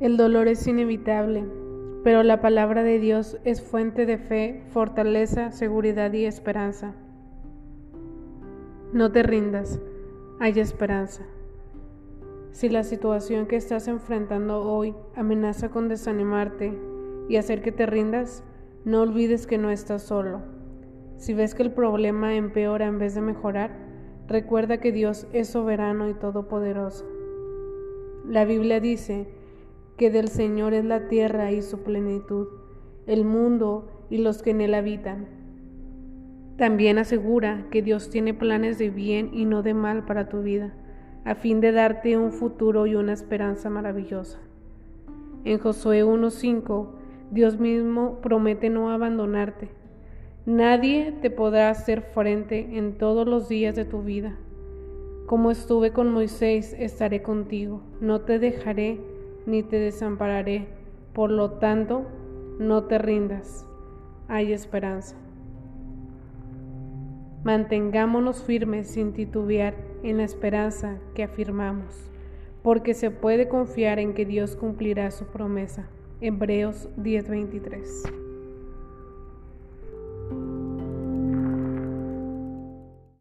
El dolor es inevitable, pero la palabra de Dios es fuente de fe, fortaleza, seguridad y esperanza. No te rindas, hay esperanza. Si la situación que estás enfrentando hoy amenaza con desanimarte y hacer que te rindas, no olvides que no estás solo. Si ves que el problema empeora en vez de mejorar, recuerda que Dios es soberano y todopoderoso. La Biblia dice, que del Señor es la tierra y su plenitud, el mundo y los que en él habitan. También asegura que Dios tiene planes de bien y no de mal para tu vida, a fin de darte un futuro y una esperanza maravillosa. En Josué 1.5, Dios mismo promete no abandonarte. Nadie te podrá hacer frente en todos los días de tu vida. Como estuve con Moisés, estaré contigo. No te dejaré ni te desampararé. Por lo tanto, no te rindas. Hay esperanza. Mantengámonos firmes sin titubear en la esperanza que afirmamos, porque se puede confiar en que Dios cumplirá su promesa. Hebreos 10:23